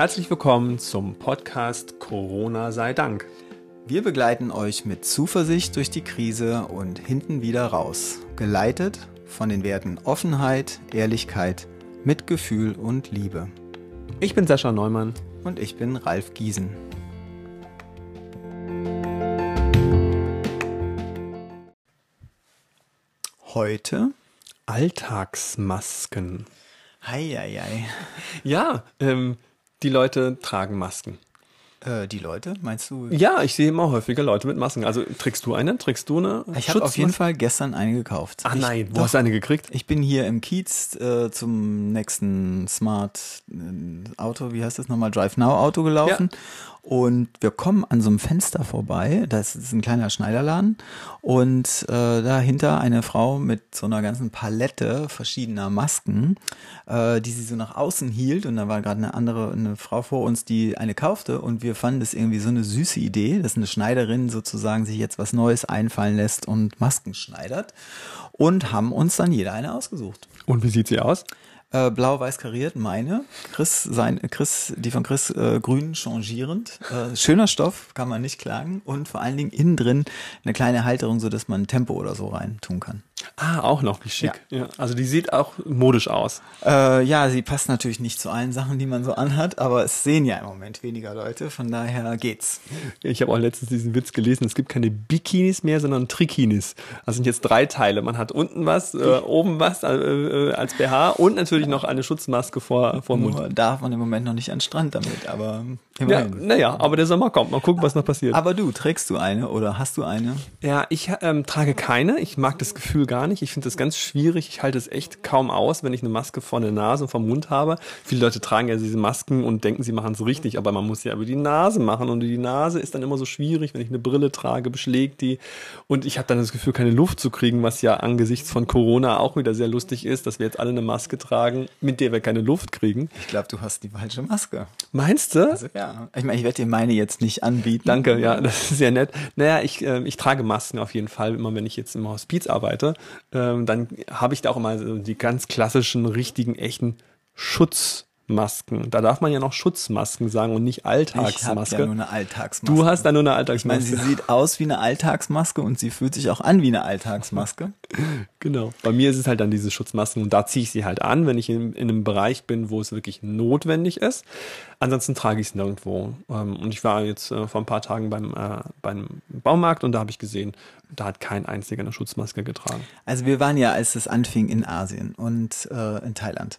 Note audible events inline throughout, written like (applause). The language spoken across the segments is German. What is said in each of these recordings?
Herzlich willkommen zum Podcast Corona sei Dank. Wir begleiten euch mit Zuversicht durch die Krise und hinten wieder raus, geleitet von den Werten Offenheit, Ehrlichkeit, Mitgefühl und Liebe. Ich bin Sascha Neumann. Und ich bin Ralf Giesen. Heute Alltagsmasken. Heieiei. Ja, ähm, die Leute tragen Masken. Äh, die Leute, meinst du? Ja, ich sehe immer häufiger Leute mit Masken. Also trägst du eine? Trägst du eine? Ich habe auf jeden Fall gestern eine gekauft. Ah nein, wo hast du eine gekriegt? Ich bin hier im Kiez äh, zum nächsten Smart äh, Auto, wie heißt das nochmal, Drive Now Auto gelaufen. Ja. Und wir kommen an so einem Fenster vorbei, das ist ein kleiner Schneiderladen und äh, dahinter eine Frau mit so einer ganzen Palette verschiedener Masken, äh, die sie so nach außen hielt und da war gerade eine andere, eine Frau vor uns, die eine kaufte und wir fanden das irgendwie so eine süße Idee, dass eine Schneiderin sozusagen sich jetzt was Neues einfallen lässt und Masken schneidert und haben uns dann jeder eine ausgesucht. Und wie sieht sie aus? Äh, Blau-weiß kariert, meine. Chris, sein, Chris, die von Chris äh, grün changierend. Äh, schöner Stoff, kann man nicht klagen. Und vor allen Dingen innen drin eine kleine Halterung, so dass man Tempo oder so rein tun kann. Ah, auch noch, wie schick. Ja. ja. Also die sieht auch modisch aus. Äh, ja, sie passt natürlich nicht zu allen Sachen, die man so anhat, aber es sehen ja im Moment weniger Leute, von daher geht's. Ich habe auch letztens diesen Witz gelesen, es gibt keine Bikinis mehr, sondern Trikinis. Das sind jetzt drei Teile. Man hat unten was, äh, oben was äh, äh als BH und natürlich noch eine Schutzmaske vor, vor Mund. Nur darf man im Moment noch nicht an den Strand damit, aber immerhin. Ja, naja, aber der Sommer kommt. Mal gucken, was noch passiert. Aber du, trägst du eine oder hast du eine? Ja, ich ähm, trage keine. Ich mag das Gefühl gar nicht. Ich finde das ganz schwierig. Ich halte es echt kaum aus, wenn ich eine Maske vor der Nase und vom Mund habe. Viele Leute tragen ja diese Masken und denken, sie machen es richtig, aber man muss ja über die Nase machen und die Nase ist dann immer so schwierig, wenn ich eine Brille trage, beschlägt die und ich habe dann das Gefühl, keine Luft zu kriegen, was ja angesichts von Corona auch wieder sehr lustig ist, dass wir jetzt alle eine Maske tragen, mit der wir keine Luft kriegen. Ich glaube, du hast die falsche Maske. Meinst du? Also, ja. Ich meine, ich werde dir meine jetzt nicht anbieten. Danke, ja, das ist sehr nett. Naja, ich, äh, ich trage Masken auf jeden Fall, immer wenn ich jetzt im Hospiz arbeite. Ähm, dann habe ich da auch immer so die ganz klassischen, richtigen, echten Schutz Masken. Da darf man ja noch Schutzmasken sagen und nicht Alltagsmaske. Ich habe ja nur eine Alltagsmaske. Du hast da nur eine Alltagsmaske. Ich meine, sie sieht aus wie eine Alltagsmaske und sie fühlt sich auch an wie eine Alltagsmaske. (laughs) genau. Bei mir ist es halt dann diese Schutzmasken und da ziehe ich sie halt an, wenn ich in, in einem Bereich bin, wo es wirklich notwendig ist. Ansonsten trage ich es nirgendwo. Ähm, und ich war jetzt äh, vor ein paar Tagen beim, äh, beim Baumarkt und da habe ich gesehen, da hat kein einziger eine Schutzmaske getragen. Also wir waren ja, als es anfing, in Asien und äh, in Thailand.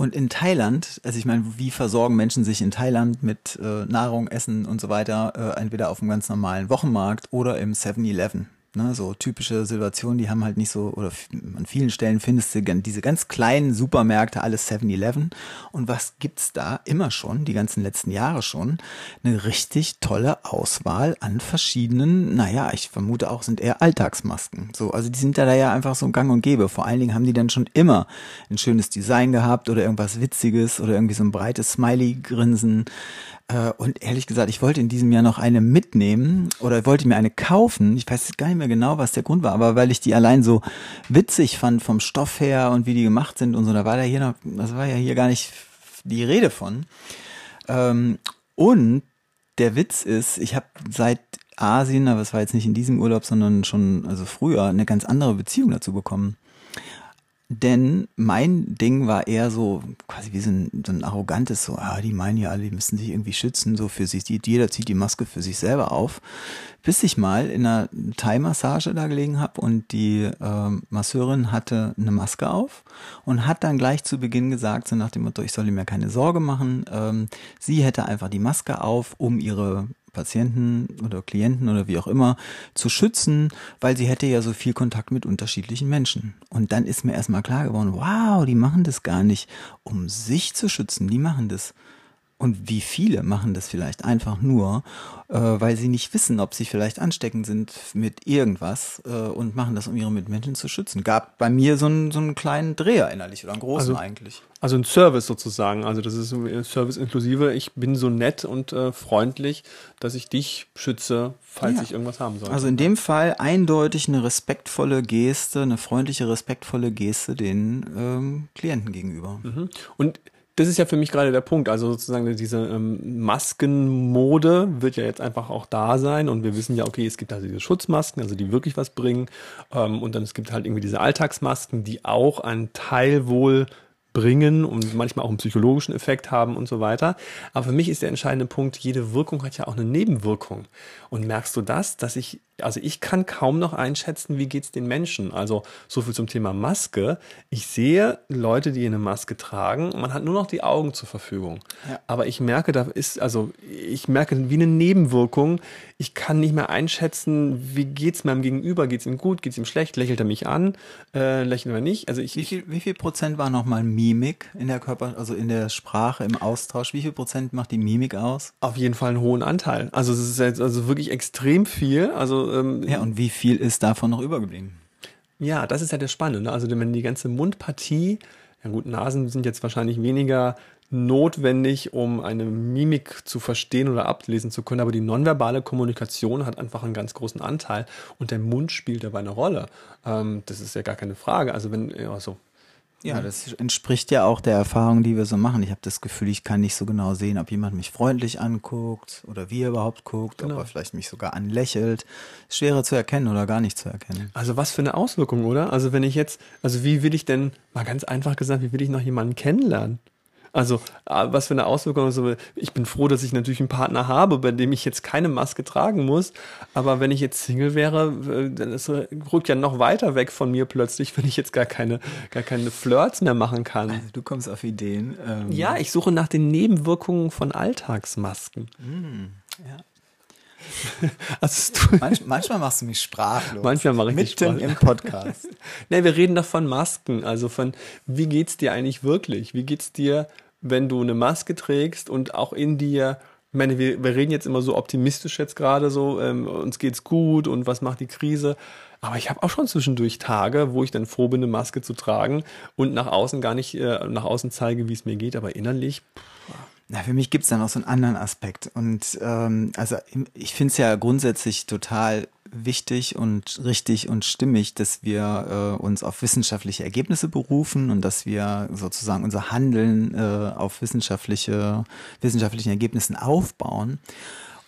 Und in Thailand, also ich meine, wie versorgen Menschen sich in Thailand mit äh, Nahrung, Essen und so weiter, äh, entweder auf einem ganz normalen Wochenmarkt oder im 7-Eleven. Ne, so typische Situationen, die haben halt nicht so, oder an vielen Stellen findest du diese ganz kleinen Supermärkte, alles 7-Eleven. Und was gibt's da immer schon, die ganzen letzten Jahre schon? Eine richtig tolle Auswahl an verschiedenen, naja, ich vermute auch, sind eher Alltagsmasken. So, also die sind da ja einfach so gang und gäbe. Vor allen Dingen haben die dann schon immer ein schönes Design gehabt oder irgendwas Witziges oder irgendwie so ein breites Smiley-Grinsen. Äh, und ehrlich gesagt, ich wollte in diesem Jahr noch eine mitnehmen oder wollte mir eine kaufen. Ich weiß gar nicht mehr genau, was der Grund war, aber weil ich die allein so witzig fand vom Stoff her und wie die gemacht sind und so, da war da hier noch, das war ja hier gar nicht die Rede von. Ähm, und der Witz ist, ich habe seit Asien, aber es war jetzt nicht in diesem Urlaub, sondern schon also früher eine ganz andere Beziehung dazu bekommen. Denn mein Ding war eher so, quasi wie so ein, so ein arrogantes, so, ah, die meinen ja alle, die müssen sich irgendwie schützen, so für sich, jeder zieht die Maske für sich selber auf. Bis ich mal in einer Thai-Massage da gelegen habe und die äh, Masseurin hatte eine Maske auf und hat dann gleich zu Beginn gesagt, so nach dem Motto, ich soll mir keine Sorge machen, ähm, sie hätte einfach die Maske auf, um ihre Patienten oder Klienten oder wie auch immer zu schützen, weil sie hätte ja so viel Kontakt mit unterschiedlichen Menschen. Und dann ist mir erstmal klar geworden, wow, die machen das gar nicht, um sich zu schützen, die machen das. Und wie viele machen das vielleicht einfach nur, äh, weil sie nicht wissen, ob sie vielleicht ansteckend sind mit irgendwas äh, und machen das, um ihre Mitmenschen zu schützen. Gab bei mir so einen, so einen kleinen Dreher innerlich oder einen großen also, eigentlich. Also ein Service sozusagen. Also das ist ein Service inklusive. Ich bin so nett und äh, freundlich, dass ich dich schütze, falls ja. ich irgendwas haben soll. Also in dem Fall eindeutig eine respektvolle Geste, eine freundliche, respektvolle Geste den ähm, Klienten gegenüber. Mhm. Und das ist ja für mich gerade der Punkt. Also sozusagen diese ähm, Maskenmode wird ja jetzt einfach auch da sein und wir wissen ja, okay, es gibt also diese Schutzmasken, also die wirklich was bringen ähm, und dann es gibt halt irgendwie diese Alltagsmasken, die auch einen Teil wohl bringen und manchmal auch einen psychologischen Effekt haben und so weiter. Aber für mich ist der entscheidende Punkt, jede Wirkung hat ja auch eine Nebenwirkung. Und merkst du das, dass ich also ich kann kaum noch einschätzen, wie geht's den Menschen. Also so viel zum Thema Maske. Ich sehe Leute, die eine Maske tragen. Man hat nur noch die Augen zur Verfügung. Ja. Aber ich merke, da ist also ich merke wie eine Nebenwirkung. Ich kann nicht mehr einschätzen, wie geht's meinem Gegenüber? Geht's ihm gut? Geht's ihm schlecht? Lächelt er mich an? Äh, lächelt er nicht? Also ich wie viel, wie viel Prozent war nochmal Mimik in der Körper, also in der Sprache, im Austausch? Wie viel Prozent macht die Mimik aus? Auf jeden Fall einen hohen Anteil. Also es ist jetzt also wirklich extrem viel. Also ähm, ja, und wie viel ist davon noch übergeblieben? Ja, das ist ja das Spannende. Ne? Also wenn die ganze Mundpartie, ja gut, Nasen sind jetzt wahrscheinlich weniger notwendig, um eine Mimik zu verstehen oder ablesen zu können, aber die nonverbale Kommunikation hat einfach einen ganz großen Anteil und der Mund spielt dabei eine Rolle. Ähm, das ist ja gar keine Frage. Also wenn, also ja, das entspricht ja auch der Erfahrung, die wir so machen. Ich habe das Gefühl, ich kann nicht so genau sehen, ob jemand mich freundlich anguckt oder wie er überhaupt guckt, genau. ob er vielleicht mich sogar anlächelt. Schwerer zu erkennen oder gar nicht zu erkennen. Also was für eine Auswirkung, oder? Also wenn ich jetzt, also wie will ich denn, mal ganz einfach gesagt, wie will ich noch jemanden kennenlernen? Also, ah, was für eine Auswirkung. Also, ich bin froh, dass ich natürlich einen Partner habe, bei dem ich jetzt keine Maske tragen muss. Aber wenn ich jetzt Single wäre, dann ist, rückt ja noch weiter weg von mir plötzlich, wenn ich jetzt gar keine, gar keine Flirts mehr machen kann. Also, du kommst auf Ideen. Ähm. Ja, ich suche nach den Nebenwirkungen von Alltagsmasken. Mm, ja. (laughs) Also Manch, manchmal machst du mich sprachlos. Manchmal mache ich mich sprachlos. im Podcast. (laughs) nee, wir reden doch von Masken. Also von, wie geht's dir eigentlich wirklich? Wie geht's dir, wenn du eine Maske trägst und auch in dir ich meine, wir, wir reden jetzt immer so optimistisch jetzt gerade so, ähm, uns geht's gut und was macht die Krise. Aber ich habe auch schon zwischendurch Tage, wo ich dann froh bin, eine Maske zu tragen und nach außen gar nicht äh, nach außen zeige, wie es mir geht, aber innerlich. Pff, na, für mich gibt's da noch so einen anderen Aspekt. Und ähm, also ich finde es ja grundsätzlich total wichtig und richtig und stimmig, dass wir äh, uns auf wissenschaftliche Ergebnisse berufen und dass wir sozusagen unser Handeln äh, auf wissenschaftliche, wissenschaftlichen Ergebnissen aufbauen.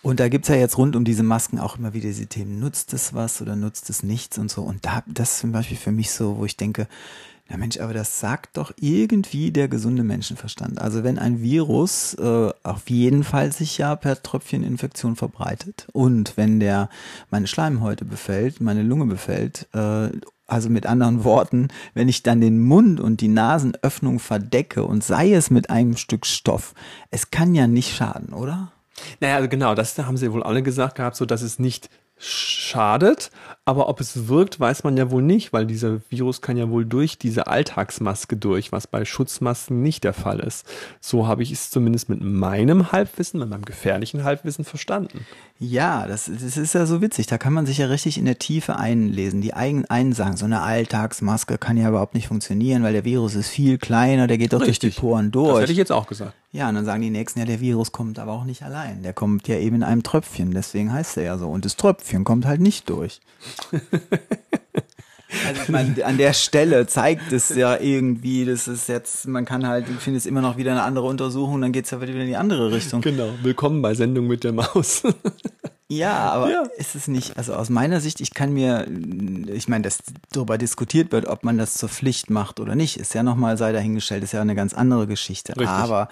Und da gibt's ja jetzt rund um diese Masken auch immer wieder diese Themen, nutzt es was oder nutzt es nichts und so. Und da, das ist zum Beispiel für mich so, wo ich denke, ja Mensch, aber das sagt doch irgendwie der gesunde Menschenverstand. Also wenn ein Virus äh, auf jeden Fall sich ja per Tröpfcheninfektion verbreitet und wenn der meine Schleimhäute befällt, meine Lunge befällt, äh, also mit anderen Worten, wenn ich dann den Mund und die Nasenöffnung verdecke und sei es mit einem Stück Stoff, es kann ja nicht schaden, oder? Naja, also genau, das haben sie wohl alle gesagt gehabt, so dass es nicht schadet, aber ob es wirkt, weiß man ja wohl nicht, weil dieser Virus kann ja wohl durch diese Alltagsmaske durch, was bei Schutzmasken nicht der Fall ist. So habe ich es zumindest mit meinem Halbwissen, mit meinem gefährlichen Halbwissen verstanden. Ja, das, das ist ja so witzig. Da kann man sich ja richtig in der Tiefe einlesen. Die eigenen einen sagen, so eine Alltagsmaske kann ja überhaupt nicht funktionieren, weil der Virus ist viel kleiner, der geht doch richtig. durch die Poren durch. Das hätte ich jetzt auch gesagt. Ja, und dann sagen die Nächsten, ja, der Virus kommt aber auch nicht allein. Der kommt ja eben in einem Tröpfchen, deswegen heißt er ja so. Und das Tröpfchen kommt halt nicht durch. (laughs) Also ich meine, an der Stelle zeigt es ja irgendwie, das ist jetzt, man kann halt, ich finde es immer noch wieder eine andere Untersuchung, dann geht es ja wieder in die andere Richtung. Genau, willkommen bei Sendung mit der Maus. Ja, aber ja. ist es nicht, also aus meiner Sicht, ich kann mir, ich meine, dass darüber diskutiert wird, ob man das zur Pflicht macht oder nicht, ist ja nochmal, sei dahingestellt, ist ja eine ganz andere Geschichte. Richtig. Aber,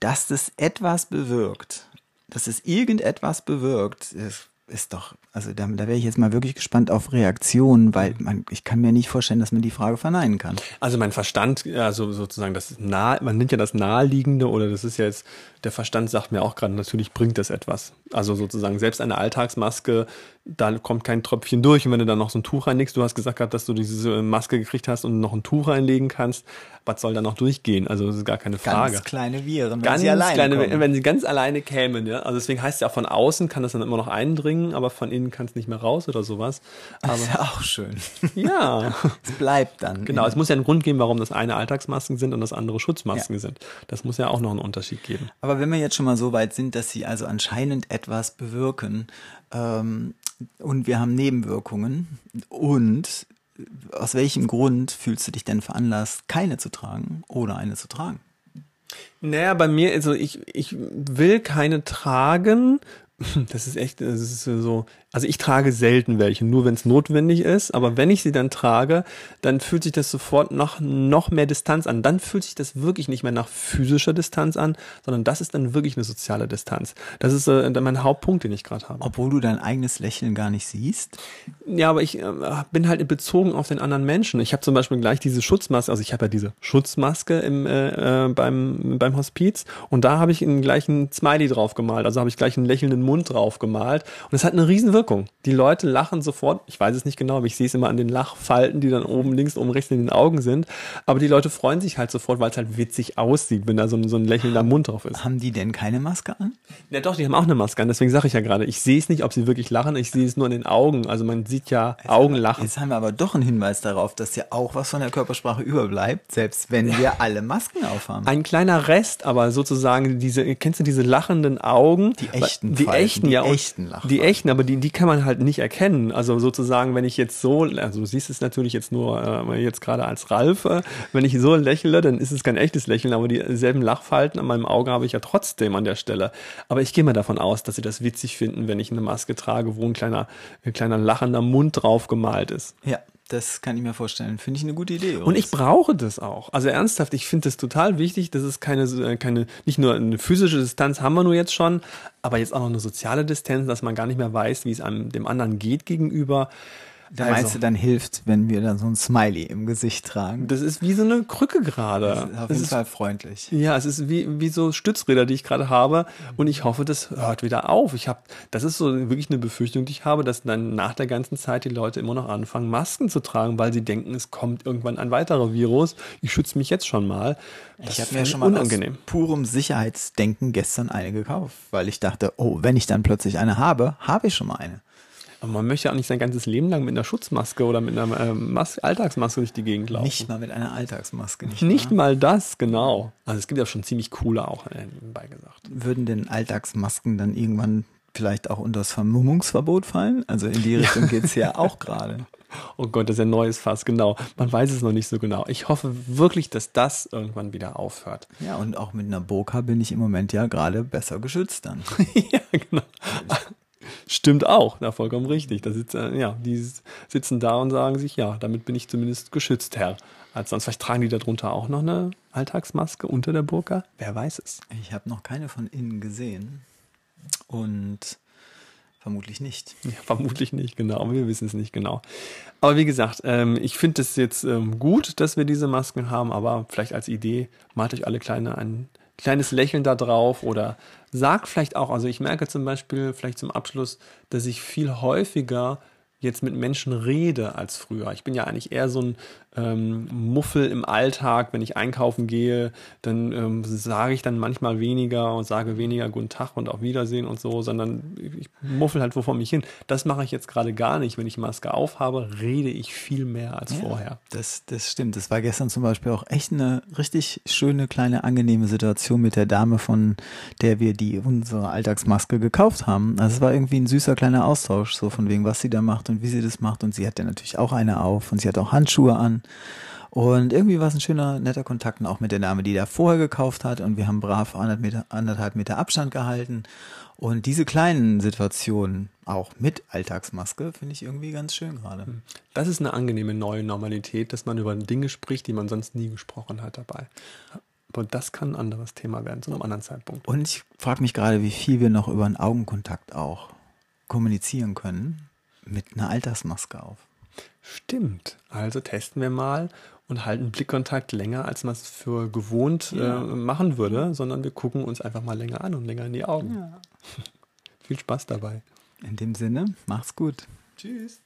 dass das etwas bewirkt, dass es irgendetwas bewirkt, ist ist doch, also da, da wäre ich jetzt mal wirklich gespannt auf Reaktionen, weil man, ich kann mir nicht vorstellen, dass man die Frage verneinen kann. Also mein Verstand, also sozusagen das nahe, man nennt ja das Naheliegende oder das ist ja jetzt, der Verstand sagt mir auch gerade, natürlich bringt das etwas. Also sozusagen selbst eine Alltagsmaske, da kommt kein Tröpfchen durch und wenn du dann noch so ein Tuch reinlegst, du hast gesagt gehabt, dass du diese Maske gekriegt hast und noch ein Tuch reinlegen kannst, was soll da noch durchgehen? Also das ist gar keine Frage. Ganz kleine Viren, wenn ganz sie alleine kleine, kommen. wenn sie ganz alleine kämen, ja. Also deswegen heißt es ja auch von außen kann das dann immer noch eindringen, aber von innen kann es nicht mehr raus oder sowas. Aber, das ist ja auch schön. (laughs) Ja. (laughs) es bleibt dann. Genau, es muss ja einen Grund geben, warum das eine Alltagsmasken sind und das andere Schutzmasken ja. sind. Das muss ja auch noch einen Unterschied geben. Aber wenn wir jetzt schon mal so weit sind, dass sie also anscheinend etwas bewirken, ähm, und wir haben Nebenwirkungen und aus welchem Grund fühlst du dich denn veranlasst, keine zu tragen oder eine zu tragen? Naja, bei mir, also ich, ich will keine tragen. Das ist echt, das ist so, also ich trage selten welche, nur wenn es notwendig ist. Aber wenn ich sie dann trage, dann fühlt sich das sofort noch, noch mehr Distanz an. Dann fühlt sich das wirklich nicht mehr nach physischer Distanz an, sondern das ist dann wirklich eine soziale Distanz. Das ist äh, mein Hauptpunkt, den ich gerade habe. Obwohl du dein eigenes Lächeln gar nicht siehst? Ja, aber ich äh, bin halt bezogen auf den anderen Menschen. Ich habe zum Beispiel gleich diese Schutzmaske, also ich habe ja diese Schutzmaske im, äh, äh beim, beim Hospiz und da habe ich einen gleichen Smiley drauf gemalt. Also habe ich gleich einen lächelnden Mund drauf gemalt. Und es hat eine riesen Wirkung. Die Leute lachen sofort. Ich weiß es nicht genau, aber ich sehe es immer an den Lachfalten, die dann oben links, oben rechts in den Augen sind. Aber die Leute freuen sich halt sofort, weil es halt witzig aussieht, wenn da so ein, so ein lächelnder Mund drauf ist. Haben die denn keine Maske an? Ja doch, die haben auch eine Maske an. Deswegen sage ich ja gerade, ich sehe es nicht, ob sie wirklich lachen. Ich sehe es nur an den Augen. Also man sieht ja jetzt Augen haben, lachen. Jetzt haben wir aber doch einen Hinweis darauf, dass ja auch was von der Körpersprache überbleibt, selbst wenn wir alle Masken aufhaben. Ein kleiner Rest, aber sozusagen diese, kennst du diese lachenden Augen? Die echten, die Falten, echten, die ja. echten Lachen. Die echten, aber die, die kann man halt nicht erkennen. Also sozusagen, wenn ich jetzt so, also du siehst es natürlich jetzt nur äh, jetzt gerade als Ralf, äh, wenn ich so lächle, dann ist es kein echtes Lächeln, aber dieselben Lachfalten an meinem Auge habe ich ja trotzdem an der Stelle. Aber ich gehe mal davon aus, dass sie das witzig finden, wenn ich eine Maske trage, wo ein kleiner, ein kleiner lachender Mund drauf gemalt ist. Ja. Das kann ich mir vorstellen. Finde ich eine gute Idee. Und ich brauche das auch. Also ernsthaft, ich finde das total wichtig. Das ist keine, äh, keine, nicht nur eine physische Distanz haben wir nur jetzt schon, aber jetzt auch noch eine soziale Distanz, dass man gar nicht mehr weiß, wie es einem dem anderen geht gegenüber. Da also, meinst du, dann hilft, wenn wir dann so ein Smiley im Gesicht tragen? Das ist wie so eine Krücke gerade. Das ist auf jeden Fall freundlich. Ja, es ist wie, wie so Stützräder, die ich gerade habe. Und ich hoffe, das hört wieder auf. Ich habe, das ist so wirklich eine Befürchtung, die ich habe, dass dann nach der ganzen Zeit die Leute immer noch anfangen, Masken zu tragen, weil sie denken, es kommt irgendwann ein weiterer Virus. Ich schütze mich jetzt schon mal. Das ich habe mir schon mal unangenehm. aus purem Sicherheitsdenken gestern eine gekauft, weil ich dachte, oh, wenn ich dann plötzlich eine habe, habe ich schon mal eine. Aber man möchte ja auch nicht sein ganzes Leben lang mit einer Schutzmaske oder mit einer äh, Mas Alltagsmaske durch die Gegend laufen. Nicht mal mit einer Alltagsmaske. Nicht, nicht mal das, genau. Also es gibt ja schon ziemlich coole auch äh, nebenbei gesagt. Würden denn Alltagsmasken dann irgendwann vielleicht auch unter das Vermummungsverbot fallen? Also in die Richtung (laughs) geht es ja auch gerade. Oh Gott, das ist ein neues Fass, genau. Man weiß es noch nicht so genau. Ich hoffe wirklich, dass das irgendwann wieder aufhört. Ja, und auch mit einer Burka bin ich im Moment ja gerade besser geschützt dann. (laughs) ja, genau. Stimmt auch, na vollkommen richtig. Da sitzen, ja, die sitzen da und sagen sich, ja, damit bin ich zumindest geschützt, Herr. Als sonst vielleicht tragen die darunter auch noch eine Alltagsmaske unter der Burka. Wer weiß es? Ich habe noch keine von innen gesehen und vermutlich nicht. Ja, (laughs) vermutlich nicht, genau. Wir wissen es nicht genau. Aber wie gesagt, ähm, ich finde es jetzt ähm, gut, dass wir diese Masken haben, aber vielleicht als Idee malt euch alle kleine ein kleines Lächeln da drauf oder sagt vielleicht auch, also ich merke zum Beispiel vielleicht zum Abschluss, dass ich viel häufiger jetzt mit Menschen rede als früher. Ich bin ja eigentlich eher so ein ähm, Muffel im Alltag. Wenn ich einkaufen gehe, dann ähm, sage ich dann manchmal weniger und sage weniger Guten Tag und auf Wiedersehen und so, sondern ich muffel halt wo vor mich hin. Das mache ich jetzt gerade gar nicht. Wenn ich Maske aufhabe, rede ich viel mehr als ja, vorher. Das, das stimmt. Das war gestern zum Beispiel auch echt eine richtig schöne, kleine, angenehme Situation mit der Dame, von der wir die unsere Alltagsmaske gekauft haben. Also es war irgendwie ein süßer kleiner Austausch, so von wegen, was sie da macht und wie sie das macht. Und sie hat ja natürlich auch eine auf und sie hat auch Handschuhe an. Und irgendwie war es ein schöner, netter Kontakt auch mit der Dame, die da vorher gekauft hat. Und wir haben brav anderthalb Meter, anderthalb Meter Abstand gehalten. Und diese kleinen Situationen, auch mit Alltagsmaske, finde ich irgendwie ganz schön gerade. Hm. Das ist eine angenehme neue Normalität, dass man über Dinge spricht, die man sonst nie gesprochen hat dabei. Aber das kann ein anderes Thema werden, zu einem anderen Zeitpunkt. Und ich frage mich gerade, wie viel wir noch über einen Augenkontakt auch kommunizieren können mit einer Alltagsmaske auf. Stimmt. Also testen wir mal und halten Blickkontakt länger, als man es für gewohnt ja. äh, machen würde, sondern wir gucken uns einfach mal länger an und länger in die Augen. Ja. (laughs) Viel Spaß dabei. In dem Sinne, mach's gut. Tschüss.